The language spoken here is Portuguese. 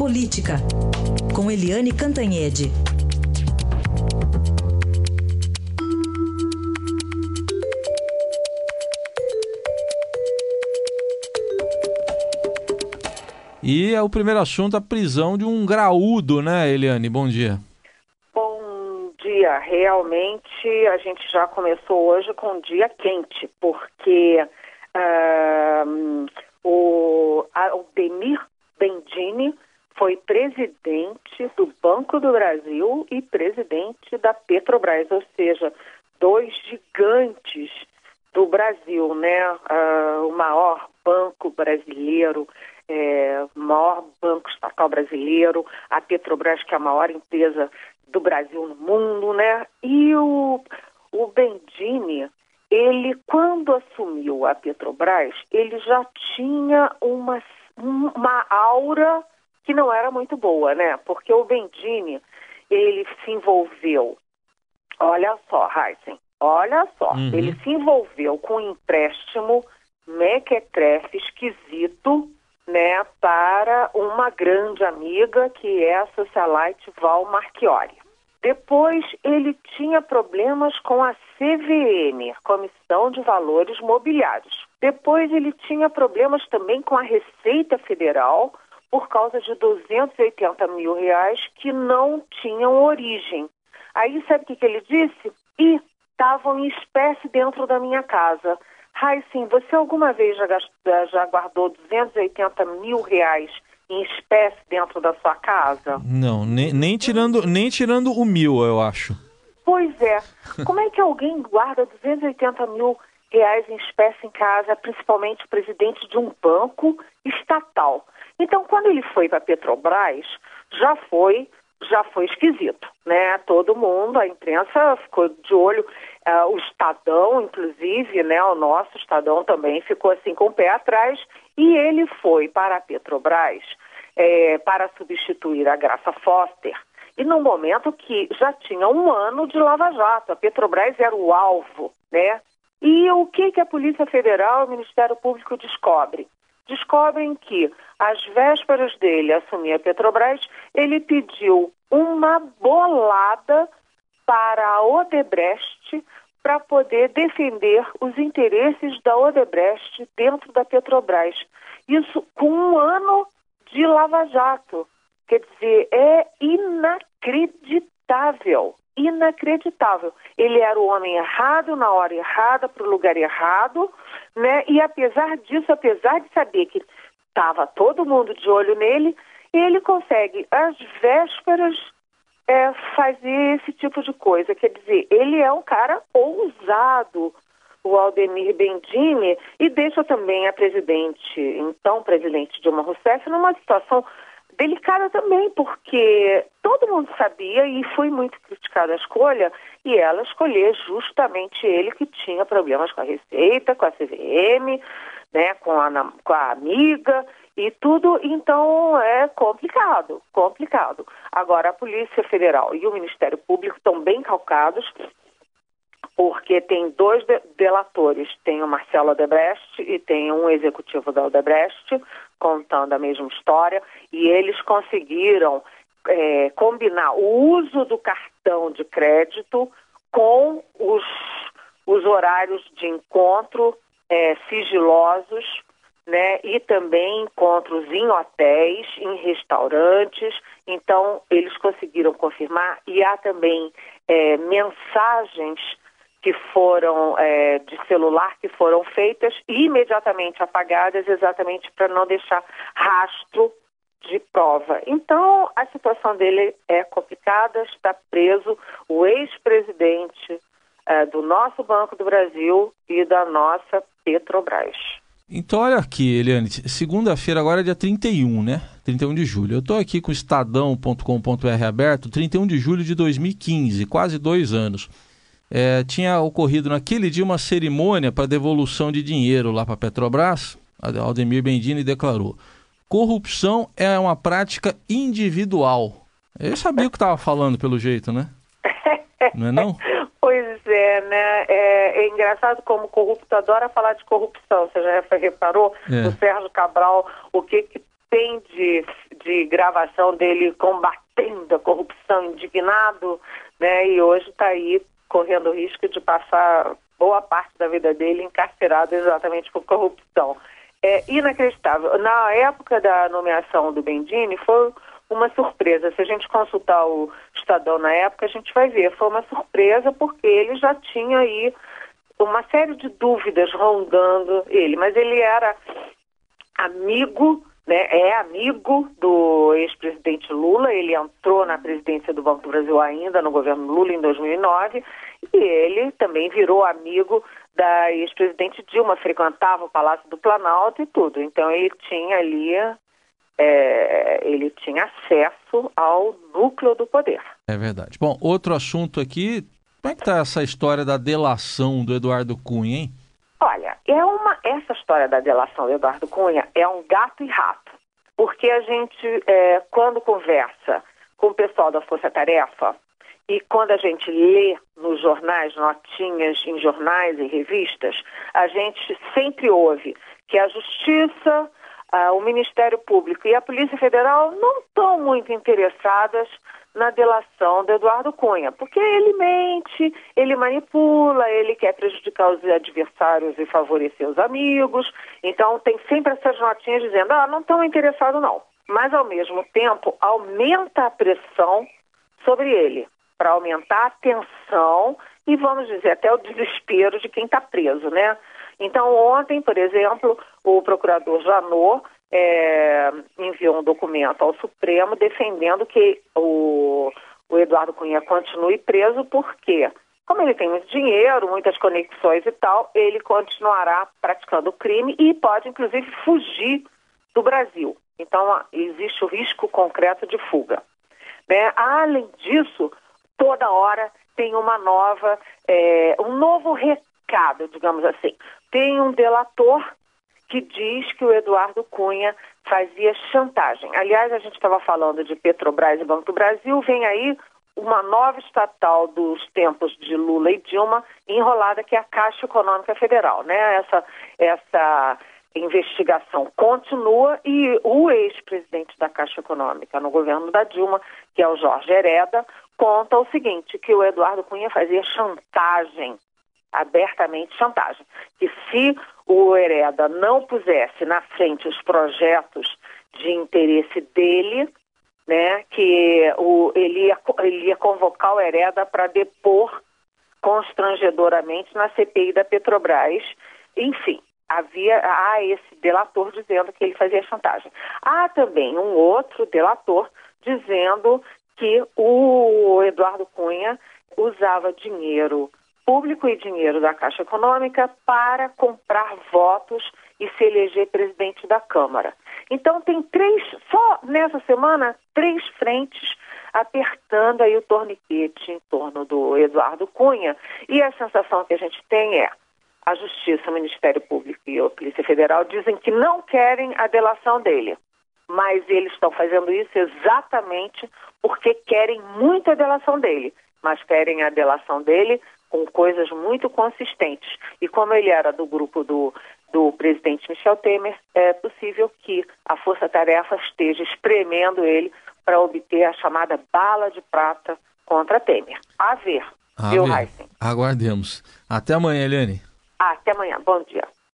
Política, com Eliane Cantanhede. E é o primeiro assunto a prisão de um graúdo, né, Eliane? Bom dia. Bom dia. Realmente a gente já começou hoje com um dia quente, porque uh, o Aldemir Bendini foi presidente do Banco do Brasil e presidente da Petrobras, ou seja, dois gigantes do Brasil, né? Uh, o maior banco brasileiro, é, maior banco estatal brasileiro, a Petrobras, que é a maior empresa do Brasil no mundo, né? E o, o Bendini, ele, quando assumiu a Petrobras, ele já tinha uma, uma aura que não era muito boa, né? Porque o Bendini, ele se envolveu, olha só, Heisen, olha só, uhum. ele se envolveu com um empréstimo mequetrefe esquisito, né, para uma grande amiga que é a socialite Val Marchiori. Depois ele tinha problemas com a CVM, Comissão de Valores Mobiliários. Depois ele tinha problemas também com a Receita Federal por causa de 280 mil reais que não tinham origem. Aí sabe o que, que ele disse? E estavam em espécie dentro da minha casa. Raíssen, você alguma vez já, gastou, já guardou 280 mil reais em espécie dentro da sua casa? Não, nem, nem, tirando, nem tirando o mil, eu acho. Pois é. Como é que alguém guarda 280 mil reais em espécie em casa, principalmente o presidente de um banco estatal? Então, quando ele foi para a Petrobras, já foi já foi esquisito, né? Todo mundo, a imprensa ficou de olho, uh, o Estadão, inclusive, né? O nosso Estadão também ficou assim com o pé atrás e ele foi para a Petrobras é, para substituir a Graça Foster e no momento que já tinha um ano de Lava Jato, a Petrobras era o alvo, né? E o que, que a Polícia Federal o Ministério Público descobre? descobrem que, às vésperas dele assumir a Petrobras, ele pediu uma bolada para a Odebrecht para poder defender os interesses da Odebrecht dentro da Petrobras. Isso com um ano de Lava Jato. Quer dizer, é inacreditável. Inacreditável. Ele era o homem errado, na hora errada, para o lugar errado, né? E apesar disso, apesar de saber que estava todo mundo de olho nele, ele consegue, às vésperas, é, fazer esse tipo de coisa. Quer dizer, ele é um cara ousado, o Aldemir Bendini, e deixa também a presidente, então presidente Dilma Rousseff, numa situação delicada também, porque todo mundo sabia e foi muito criticada a escolha, e ela escolher justamente ele que tinha problemas com a Receita, com a CVM, né, com a, com a amiga e tudo, então é complicado, complicado. Agora, a Polícia Federal e o Ministério Público estão bem calcados, porque tem dois delatores, tem o Marcelo Odebrecht e tem um executivo da Odebrecht, contando a mesma história, e eles conseguiram é, combinar o uso do cartão de crédito com os, os horários de encontro é, sigilosos, né, e também encontros em hotéis, em restaurantes. Então, eles conseguiram confirmar e há também é, mensagens que foram é, de celular que foram feitas e imediatamente apagadas, exatamente para não deixar rastro de prova. Então, a situação dele é complicada, está preso o ex-presidente é, do nosso Banco do Brasil e da nossa Petrobras. Então, olha aqui, Eliane, segunda-feira agora é dia 31, né? 31 de julho. Eu estou aqui com estadão.com.br aberto, 31 de julho de 2015, quase dois anos é, tinha ocorrido naquele dia uma cerimônia para devolução de dinheiro lá para a Petrobras. Aldemir Bendini declarou: corrupção é uma prática individual. Eu sabia o que estava falando pelo jeito, né? Não é não? Pois é, né? É, é, engraçado como corrupto adora falar de corrupção. Você já reparou é. Sérgio Cabral o que, que tem de, de gravação dele combatendo a corrupção, indignado, né? E hoje está aí correndo o risco de passar boa parte da vida dele encarcerado exatamente por corrupção. É inacreditável. Na época da nomeação do Bendini, foi uma surpresa. Se a gente consultar o Estadão na época, a gente vai ver. Foi uma surpresa porque ele já tinha aí uma série de dúvidas rondando ele, mas ele era amigo, né, é amigo do ex-presidente Lula, ele entrou na presidência do Banco do Brasil ainda no governo Lula em 2009 e ele também virou amigo da ex-presidente Dilma, frequentava o Palácio do Planalto e tudo. Então ele tinha ali é, ele tinha acesso ao núcleo do poder. É verdade. Bom, outro assunto aqui, como é que está essa história da delação do Eduardo Cunha, hein? É uma, essa história da delação do Eduardo Cunha é um gato e rato. Porque a gente, é, quando conversa com o pessoal da Força Tarefa, e quando a gente lê nos jornais, notinhas em jornais e revistas, a gente sempre ouve que a Justiça ah, o Ministério Público e a Polícia Federal não estão muito interessadas na delação do Eduardo Cunha, porque ele mente, ele manipula, ele quer prejudicar os adversários e favorecer os amigos. Então tem sempre essas notinhas dizendo, ah, não estão interessados não. Mas ao mesmo tempo aumenta a pressão sobre ele, para aumentar a tensão e vamos dizer até o desespero de quem está preso, né? Então, ontem, por exemplo, o procurador Janot é, enviou um documento ao Supremo defendendo que o, o Eduardo Cunha continue preso, porque, como ele tem muito dinheiro, muitas conexões e tal, ele continuará praticando o crime e pode, inclusive, fugir do Brasil. Então, existe o risco concreto de fuga. Né? Além disso, toda hora tem uma nova, é, um novo recado, digamos assim tem um delator que diz que o Eduardo Cunha fazia chantagem. Aliás, a gente estava falando de Petrobras e Banco do Brasil, vem aí uma nova estatal dos tempos de Lula e Dilma enrolada que é a Caixa Econômica Federal, né? Essa essa investigação continua e o ex-presidente da Caixa Econômica no governo da Dilma, que é o Jorge Hereda, conta o seguinte, que o Eduardo Cunha fazia chantagem abertamente chantagem. Que se o Hereda não pusesse na frente os projetos de interesse dele, né, que o, ele, ia, ele ia convocar o Hereda para depor constrangedoramente na CPI da Petrobras. Enfim, havia há esse delator dizendo que ele fazia chantagem. Há também um outro delator dizendo que o Eduardo Cunha usava dinheiro público e dinheiro da Caixa Econômica para comprar votos e se eleger presidente da Câmara. Então tem três, só nessa semana, três frentes apertando aí o torniquete em torno do Eduardo Cunha. E a sensação que a gente tem é a Justiça, o Ministério Público e a Polícia Federal dizem que não querem a delação dele. Mas eles estão fazendo isso exatamente porque querem muito a delação dele. Mas querem a delação dele com coisas muito consistentes. E como ele era do grupo do, do presidente Michel Temer, é possível que a Força Tarefa esteja espremendo ele para obter a chamada bala de prata contra Temer. A ver, a viu. Aguardemos. Até amanhã, Eliane. Até amanhã. Bom dia.